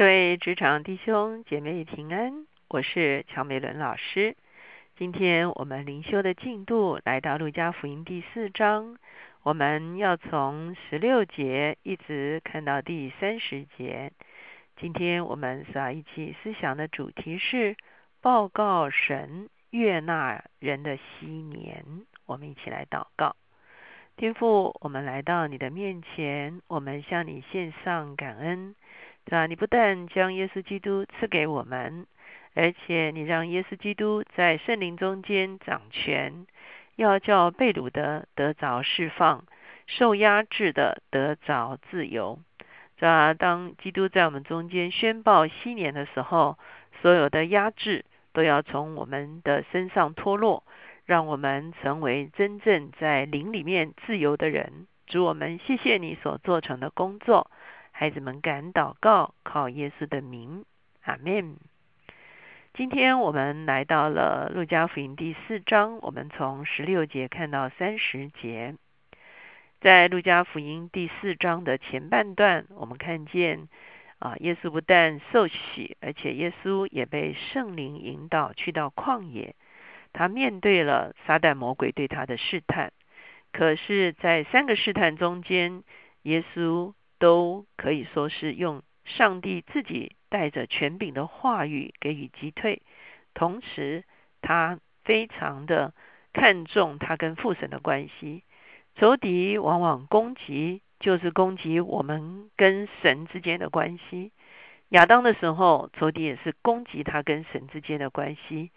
各位职场弟兄姐妹平安，我是乔美伦老师。今天我们灵修的进度来到路加福音第四章，我们要从十六节一直看到第三十节。今天我们所要一起思想的主题是报告神悦纳人的昔年。我们一起来祷告，天父，我们来到你的面前，我们向你献上感恩。对吧？你不但将耶稣基督赐给我们，而且你让耶稣基督在圣灵中间掌权，要叫被掳的得着释放，受压制的得着自由。对吧？当基督在我们中间宣报新年的时候，所有的压制都要从我们的身上脱落，让我们成为真正在灵里面自由的人。主我们谢谢你所做成的工作。孩子们敢祷告，靠耶稣的名，阿门。今天我们来到了路加福音第四章，我们从十六节看到三十节。在路加福音第四章的前半段，我们看见啊，耶稣不但受洗，而且耶稣也被圣灵引导去到旷野，他面对了撒旦魔鬼对他的试探。可是，在三个试探中间，耶稣。都可以说是用上帝自己带着权柄的话语给予击退，同时他非常的看重他跟父神的关系。仇敌往往攻击，就是攻击我们跟神之间的关系。亚当的时候，仇敌也是攻击他跟神之间的关系。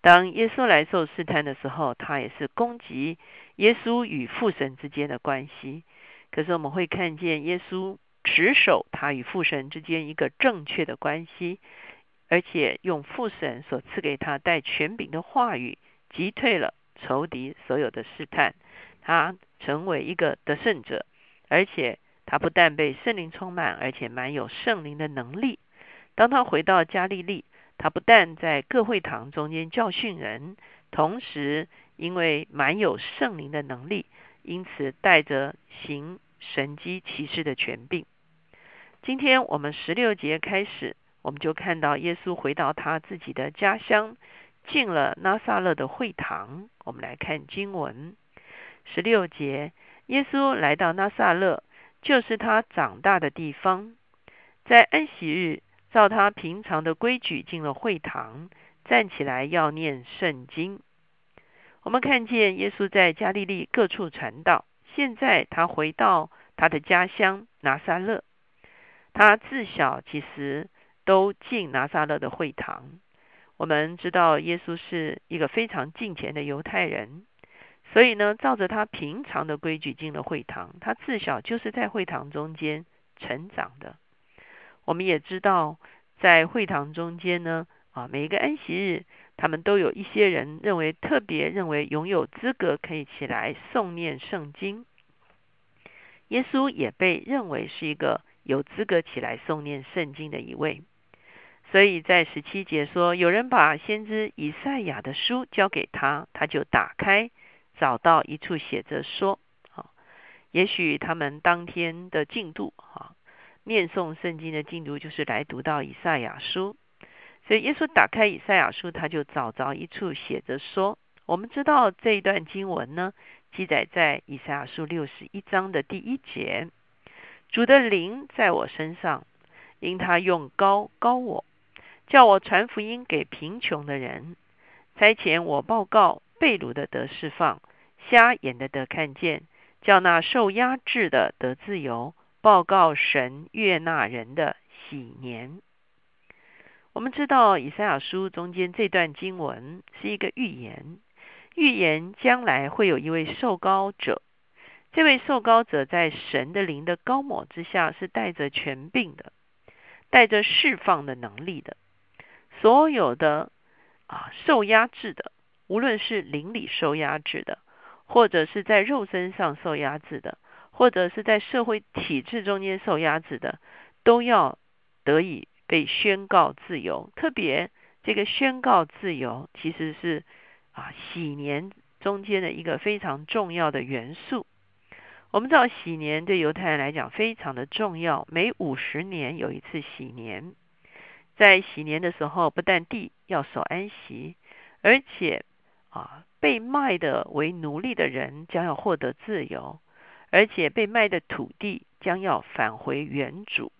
当耶稣来受试探的时候，他也是攻击耶稣与父神之间的关系。可是我们会看见耶稣持守他与父神之间一个正确的关系，而且用父神所赐给他带权柄的话语击退了仇敌所有的试探，他成为一个得胜者，而且他不但被圣灵充满，而且满有圣灵的能力。当他回到加利利，他不但在各会堂中间教训人，同时因为满有圣灵的能力，因此带着行。神机骑士的权柄。今天我们十六节开始，我们就看到耶稣回到他自己的家乡，进了拉萨勒的会堂。我们来看经文十六节：耶稣来到拉萨勒，就是他长大的地方。在安息日，照他平常的规矩进了会堂，站起来要念圣经。我们看见耶稣在加利利各处传道。现在他回到他的家乡拿撒勒，他自小其实都进拿撒勒的会堂。我们知道耶稣是一个非常敬虔的犹太人，所以呢，照着他平常的规矩进了会堂。他自小就是在会堂中间成长的。我们也知道，在会堂中间呢，啊，每一个安息日，他们都有一些人认为特别认为拥有资格可以起来诵念圣经。耶稣也被认为是一个有资格起来诵念圣经的一位，所以在十七节说，有人把先知以赛亚的书交给他，他就打开，找到一处写着说：“啊，也许他们当天的进度，啊，念诵圣经的进度就是来读到以赛亚书。所以耶稣打开以赛亚书，他就找着一处写着说：我们知道这一段经文呢。”记载在以赛亚书六十一章的第一节：“主的灵在我身上，因他用高高我，叫我传福音给贫穷的人，差遣我报告被掳的得释放，瞎眼的得看见，叫那受压制的得自由，报告神悦纳人的喜年。”我们知道以赛亚书中间这段经文是一个预言。预言将来会有一位受膏者，这位受膏者在神的灵的高抹之下，是带着权柄的，带着释放的能力的。所有的啊受压制的，无论是灵里受压制的，或者是在肉身上受压制的，或者是在社会体制中间受压制的，都要得以被宣告自由。特别这个宣告自由，其实是。啊，喜年中间的一个非常重要的元素。我们知道，喜年对犹太人来讲非常的重要，每五十年有一次喜年。在喜年的时候，不但地要守安息，而且啊，被卖的为奴隶的人将要获得自由，而且被卖的土地将要返回原主。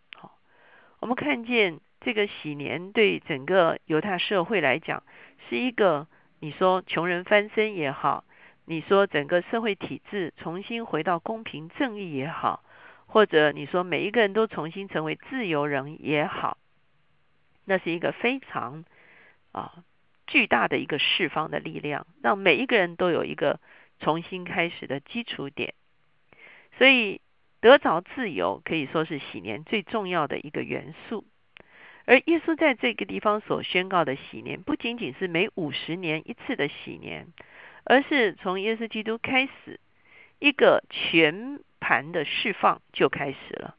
我们看见这个喜年对整个犹太社会来讲，是一个你说穷人翻身也好，你说整个社会体制重新回到公平正义也好，或者你说每一个人都重新成为自由人也好。那是一个非常啊巨大的一个释放的力量，让每一个人都有一个重新开始的基础点。所以得着自由可以说是喜年最重要的一个元素。而耶稣在这个地方所宣告的喜年，不仅仅是每五十年一次的喜年，而是从耶稣基督开始一个全盘的释放就开始了。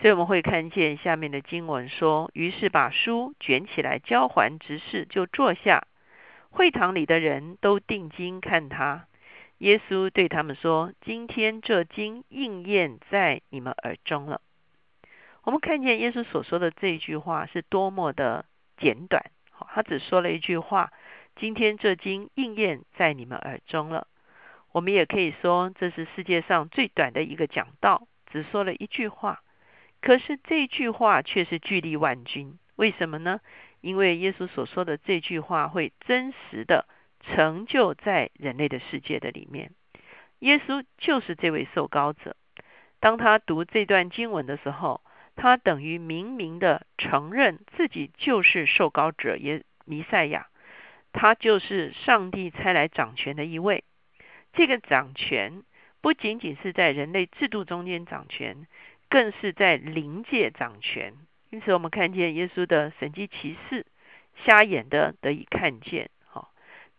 所以我们会看见下面的经文说：“于是把书卷起来交还执事，就坐下。会堂里的人都定睛看他。耶稣对他们说：‘今天这经应验在你们耳中了。’我们看见耶稣所说的这一句话是多么的简短。他只说了一句话：‘今天这经应验在你们耳中了。’我们也可以说，这是世界上最短的一个讲道，只说了一句话。”可是这句话却是巨力万钧，为什么呢？因为耶稣所说的这句话会真实的成就在人类的世界的里面。耶稣就是这位受膏者。当他读这段经文的时候，他等于明明的承认自己就是受膏者，也弥赛亚，他就是上帝差来掌权的一位。这个掌权不仅仅是在人类制度中间掌权。更是在灵界掌权，因此我们看见耶稣的神迹奇事，瞎眼的得以看见。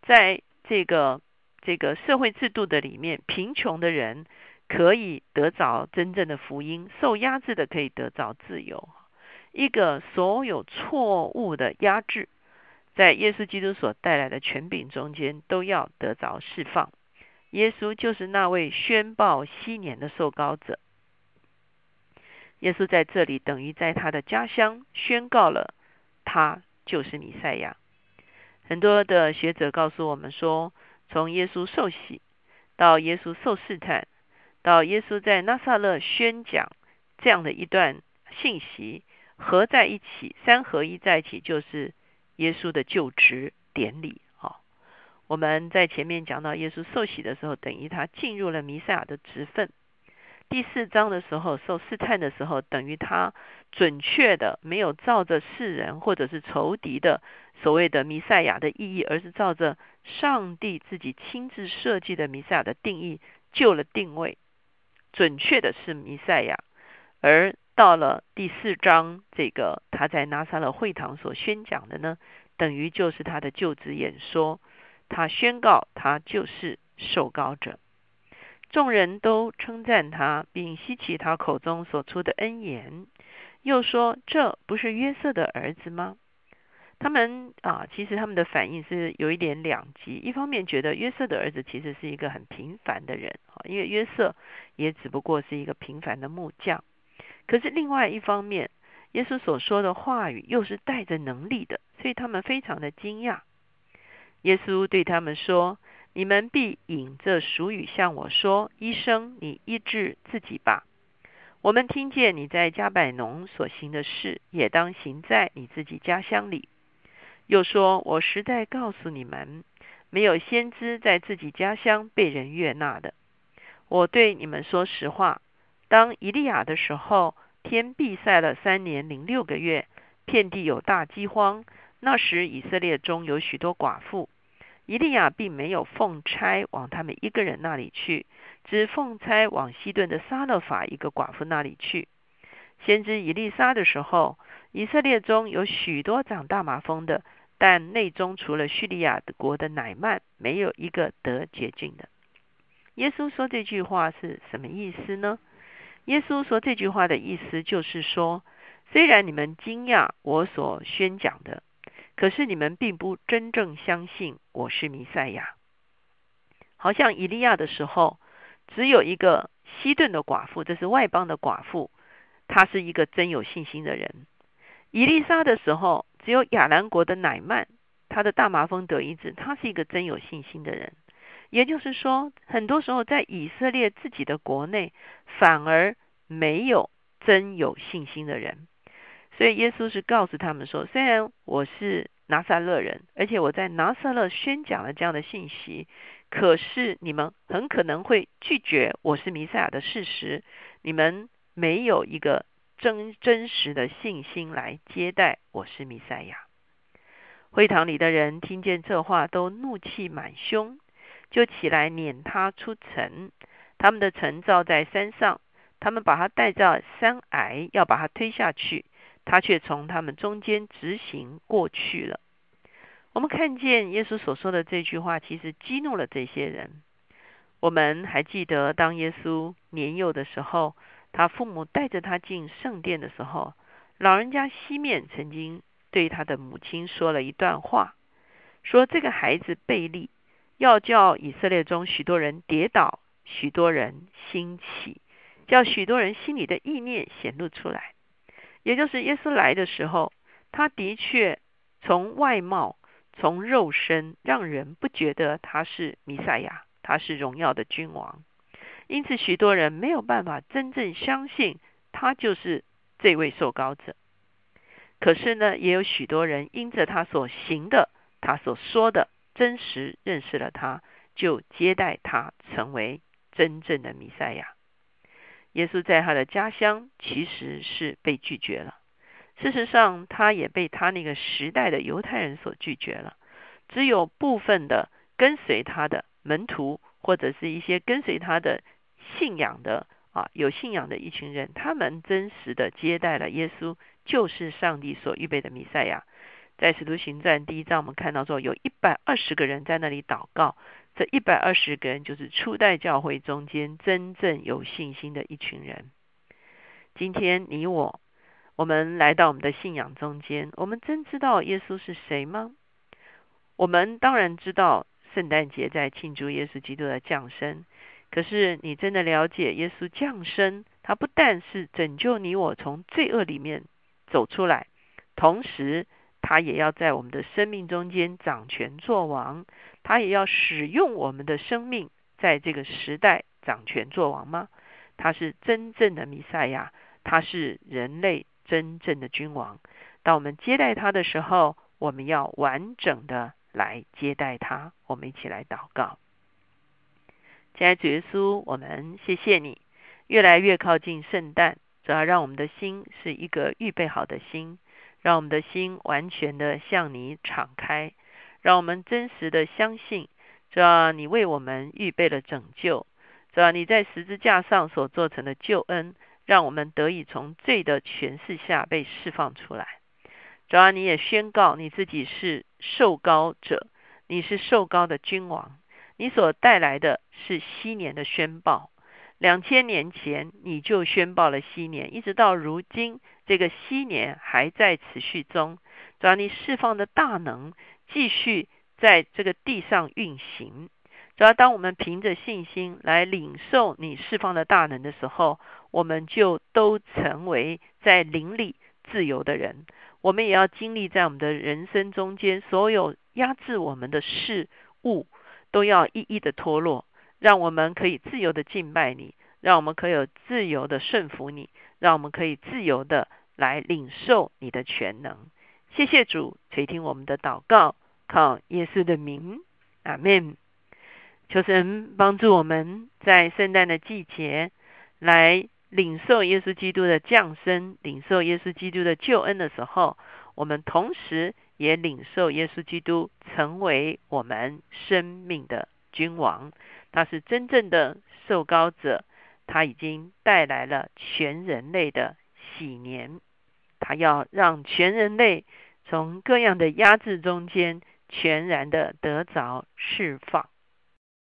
在这个这个社会制度的里面，贫穷的人可以得着真正的福音，受压制的可以得着自由。一个所有错误的压制，在耶稣基督所带来的权柄中间，都要得着释放。耶稣就是那位宣报昔年的受膏者。耶稣在这里等于在他的家乡宣告了，他就是弥赛亚。很多的学者告诉我们说，从耶稣受洗到耶稣受试探，到耶稣在拿撒勒宣讲这样的一段信息，合在一起，三合一在一起，就是耶稣的就职典礼。好，我们在前面讲到耶稣受洗的时候，等于他进入了弥赛亚的职分。第四章的时候受试探的时候，等于他准确的没有照着世人或者是仇敌的所谓的弥赛亚的意义，而是照着上帝自己亲自设计的弥赛亚的定义救了定位，准确的是弥赛亚。而到了第四章，这个他在拿撒勒会堂所宣讲的呢，等于就是他的就职演说，他宣告他就是受膏者。众人都称赞他，并吸取他口中所出的恩言，又说：“这不是约瑟的儿子吗？”他们啊，其实他们的反应是有一点两极。一方面觉得约瑟的儿子其实是一个很平凡的人啊，因为约瑟也只不过是一个平凡的木匠。可是另外一方面，耶稣所说的话语又是带着能力的，所以他们非常的惊讶。耶稣对他们说。你们必引这俗语向我说：“医生，你医治自己吧。”我们听见你在加百农所行的事，也当行在你自己家乡里。又说：“我实在告诉你们，没有先知在自己家乡被人悦纳的。我对你们说实话，当以利亚的时候，天闭塞了三年零六个月，遍地有大饥荒。那时以色列中有许多寡妇。”以利亚并没有奉差往他们一个人那里去，只奉差往西顿的撒勒法一个寡妇那里去。先知以利沙的时候，以色列中有许多长大麻风的，但内中除了叙利亚国的乃曼，没有一个得洁净的。耶稣说这句话是什么意思呢？耶稣说这句话的意思就是说，虽然你们惊讶我所宣讲的。可是你们并不真正相信我是弥赛亚，好像以利亚的时候，只有一个西顿的寡妇，这是外邦的寡妇，她是一个真有信心的人。以利沙的时候，只有亚兰国的乃曼，他的大麻风得医治，他是一个真有信心的人。也就是说，很多时候在以色列自己的国内，反而没有真有信心的人。所以耶稣是告诉他们说：“虽然我是拿撒勒人，而且我在拿撒勒宣讲了这样的信息，可是你们很可能会拒绝我是弥赛亚的事实。你们没有一个真真实的信心来接待我是弥赛亚。”会堂里的人听见这话，都怒气满胸。就起来撵他出城，他们的城造在山上，他们把他带到山崖，要把他推下去，他却从他们中间直行过去了。我们看见耶稣所说的这句话，其实激怒了这些人。我们还记得，当耶稣年幼的时候，他父母带着他进圣殿的时候，老人家西面曾经对他的母亲说了一段话，说这个孩子贝利。要叫以色列中许多人跌倒，许多人兴起，叫许多人心里的意念显露出来。也就是耶稣来的时候，他的确从外貌、从肉身，让人不觉得他是弥赛亚，他是荣耀的君王。因此，许多人没有办法真正相信他就是这位受膏者。可是呢，也有许多人因着他所行的，他所说的。真实认识了他，就接待他成为真正的弥赛亚。耶稣在他的家乡其实是被拒绝了。事实上，他也被他那个时代的犹太人所拒绝了。只有部分的跟随他的门徒，或者是一些跟随他的信仰的啊有信仰的一群人，他们真实的接待了耶稣，就是上帝所预备的弥赛亚。在使徒行传第一章，我们看到说，有一百二十个人在那里祷告。这一百二十个人就是初代教会中间真正有信心的一群人。今天你我，我们来到我们的信仰中间，我们真知道耶稣是谁吗？我们当然知道圣诞节在庆祝耶稣基督的降生。可是你真的了解耶稣降生，他不但是拯救你我从罪恶里面走出来，同时。他也要在我们的生命中间掌权作王，他也要使用我们的生命在这个时代掌权作王吗？他是真正的弥赛亚，他是人类真正的君王。当我们接待他的时候，我们要完整的来接待他。我们一起来祷告，亲爱的主耶稣，我们谢谢你，越来越靠近圣诞，主要让我们的心是一个预备好的心。让我们的心完全的向你敞开，让我们真实的相信，主要你为我们预备了拯救，主要你在十字架上所做成的救恩，让我们得以从罪的权势下被释放出来。主要你也宣告你自己是受膏者，你是受膏的君王，你所带来的是昔年的宣报。两千年前你就宣报了昔年，一直到如今。这个昔年还在持续中，只要你释放的大能继续在这个地上运行。只要当我们凭着信心来领受你释放的大能的时候，我们就都成为在灵里自由的人。我们也要经历在我们的人生中间，所有压制我们的事物都要一一的脱落，让我们可以自由的敬拜你，让我们可以自由的顺服你，让我们可以自由的。来领受你的全能，谢谢主垂听我们的祷告，靠耶稣的名，阿门。求神帮助我们在圣诞的季节来领受耶稣基督的降生，领受耶稣基督的救恩的时候，我们同时也领受耶稣基督成为我们生命的君王。他是真正的受膏者，他已经带来了全人类的喜年。还要让全人类从各样的压制中间全然的得着释放。